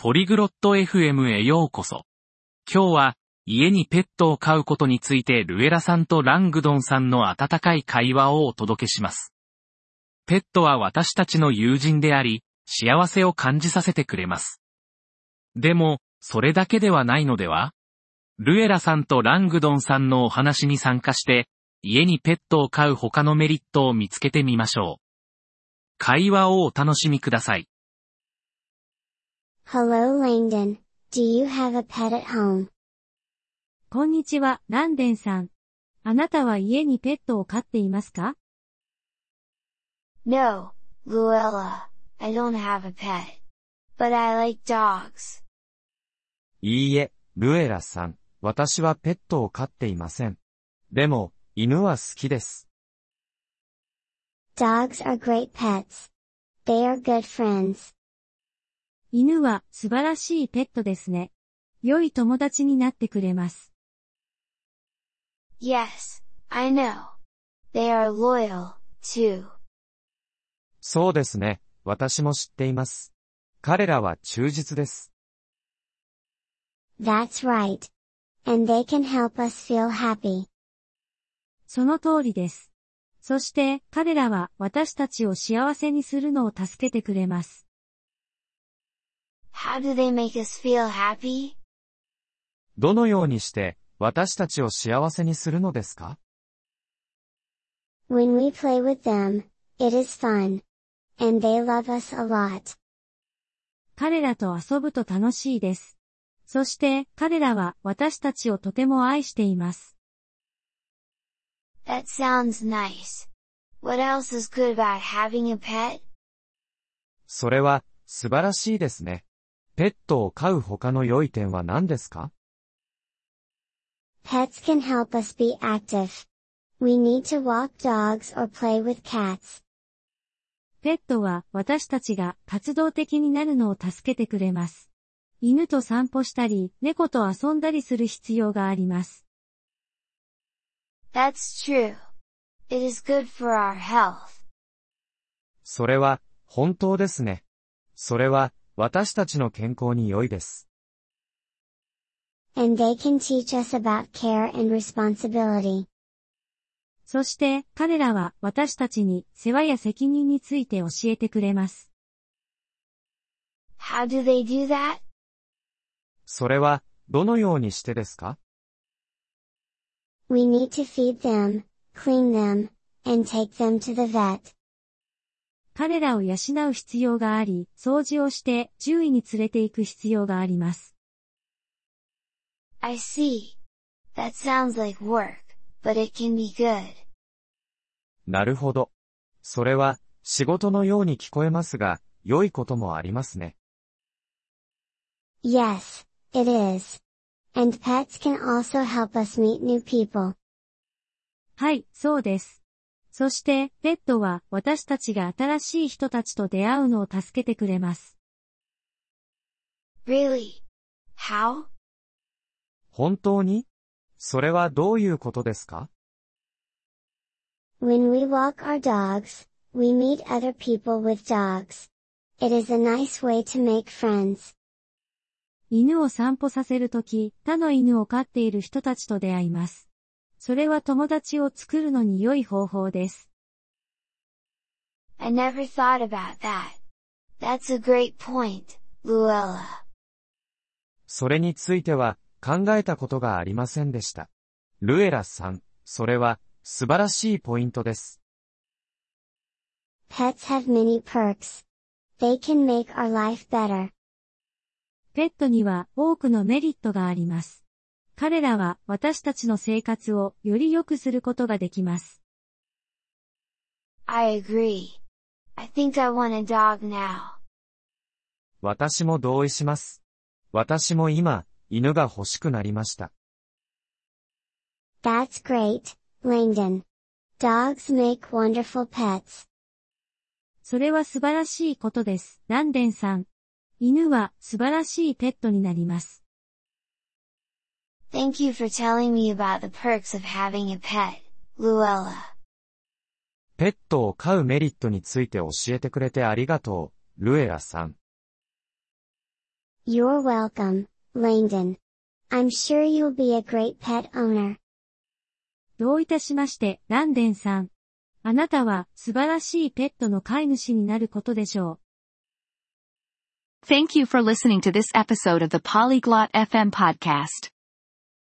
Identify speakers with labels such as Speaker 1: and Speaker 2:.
Speaker 1: ポリグロット FM へようこそ。今日は、家にペットを飼うことについてルエラさんとラングドンさんの温かい会話をお届けします。ペットは私たちの友人であり、幸せを感じさせてくれます。でも、それだけではないのでは？ルエラさんとラングドンさんのお話に参加して、家にペットを飼う他のメリットを見つけてみましょう。会話をお楽しみください。
Speaker 2: Hello Langdon, do you have a pet at home?
Speaker 3: こんにちは、ランデンさん。あなたは家にペットを飼っていますか
Speaker 2: No, Luella, I don't have a pet. But I like dogs.
Speaker 4: いいえ、ルエラさん、私はペットを飼っていません。でも、犬は好きです。
Speaker 2: Dogs are great pets. They are good friends.
Speaker 3: 犬は素晴らしいペットですね。良い友達になってくれます。
Speaker 2: Yes, I know. They are loyal, too.
Speaker 4: そうですね、私も知っています。彼らは忠実です。
Speaker 2: That's right. And they can help us feel happy.
Speaker 3: その通りです。そして、彼らは私たちを幸せにするのを助けてくれます。
Speaker 2: How do they make us feel happy?
Speaker 4: どのようにして、私たちを幸せにするのですか
Speaker 2: When we play with them, it is fun. And they love us a lot.
Speaker 3: 彼らと遊ぶと楽しいです。そして、彼らは私たちをとても愛しています。
Speaker 2: That sounds nice. What else is good about having a pet?
Speaker 4: それは、素晴らしいですね。ペットを飼う他の良い点は何ですか
Speaker 2: Pets can help us be active. We need to walk dogs or play with cats.
Speaker 3: ペットは私たちが活動的になるのを助けてくれます。犬と散歩したり、猫と遊んだりする必要があります。
Speaker 2: That's true. It is good for our health.
Speaker 4: それは、本当ですね。それは、私たちの健康に良いです。
Speaker 2: And they can teach us about care and responsibility.
Speaker 3: そして、彼らは私たちに世話や責任について教えてくれます。
Speaker 2: How do they do that?
Speaker 4: それは、どのようにしてですか
Speaker 2: We need to feed them, clean them, and take them to the vet.
Speaker 3: 彼らを養う必要があり、掃除をして獣医に連れて行く必要があります。
Speaker 2: I see. That sounds like work, but it can be good.
Speaker 4: なるほど。それは、仕事のように聞こえますが、良いこともありますね。
Speaker 2: Yes, it is. And pets can also help us meet new people.
Speaker 3: はい、そうです。そして、ペットは私たちが新しい人たちと出会うのを助けてくれます。
Speaker 2: Really? How?
Speaker 4: 本当にそれはどういうことですか
Speaker 2: When we walk our dogs, we meet other people with dogs. It is a nice way to make friends.
Speaker 3: 犬を散歩させるとき、他の犬を飼っている人たちと出会います。それは友達を作るのに良い方法です。
Speaker 2: I never thought about that. That's a great point, Luella.
Speaker 4: それについては、考えたことがありませんでした。ルエラさん、それは、素晴らしいポイントです。
Speaker 2: Pets have many perks. They can make our life better.
Speaker 3: ペットには多くのメリットがあります。彼らは私たちの生活をより良くすることができます。
Speaker 2: I agree. I think I want a dog now.
Speaker 4: 私も同意します。私も今、犬が欲しくなりました。
Speaker 2: That's great, Langdon. Dogs make wonderful pets.
Speaker 3: それは素晴らしいことです。ランデンさん。犬は素晴らしいペットになります。
Speaker 2: Thank you for telling me about the perks of having a pet, Luella.
Speaker 4: ペットを飼うメリットについて教えてくれてありがとう、ルエラさん。
Speaker 2: You're welcome, Langdon. I'm sure you'll be a great pet owner.
Speaker 3: どういたしまして、ランデンさん。あなたは素晴らしいペットの飼い主になることでしょう。
Speaker 5: Thank you for listening to this episode of the Polyglot FM podcast.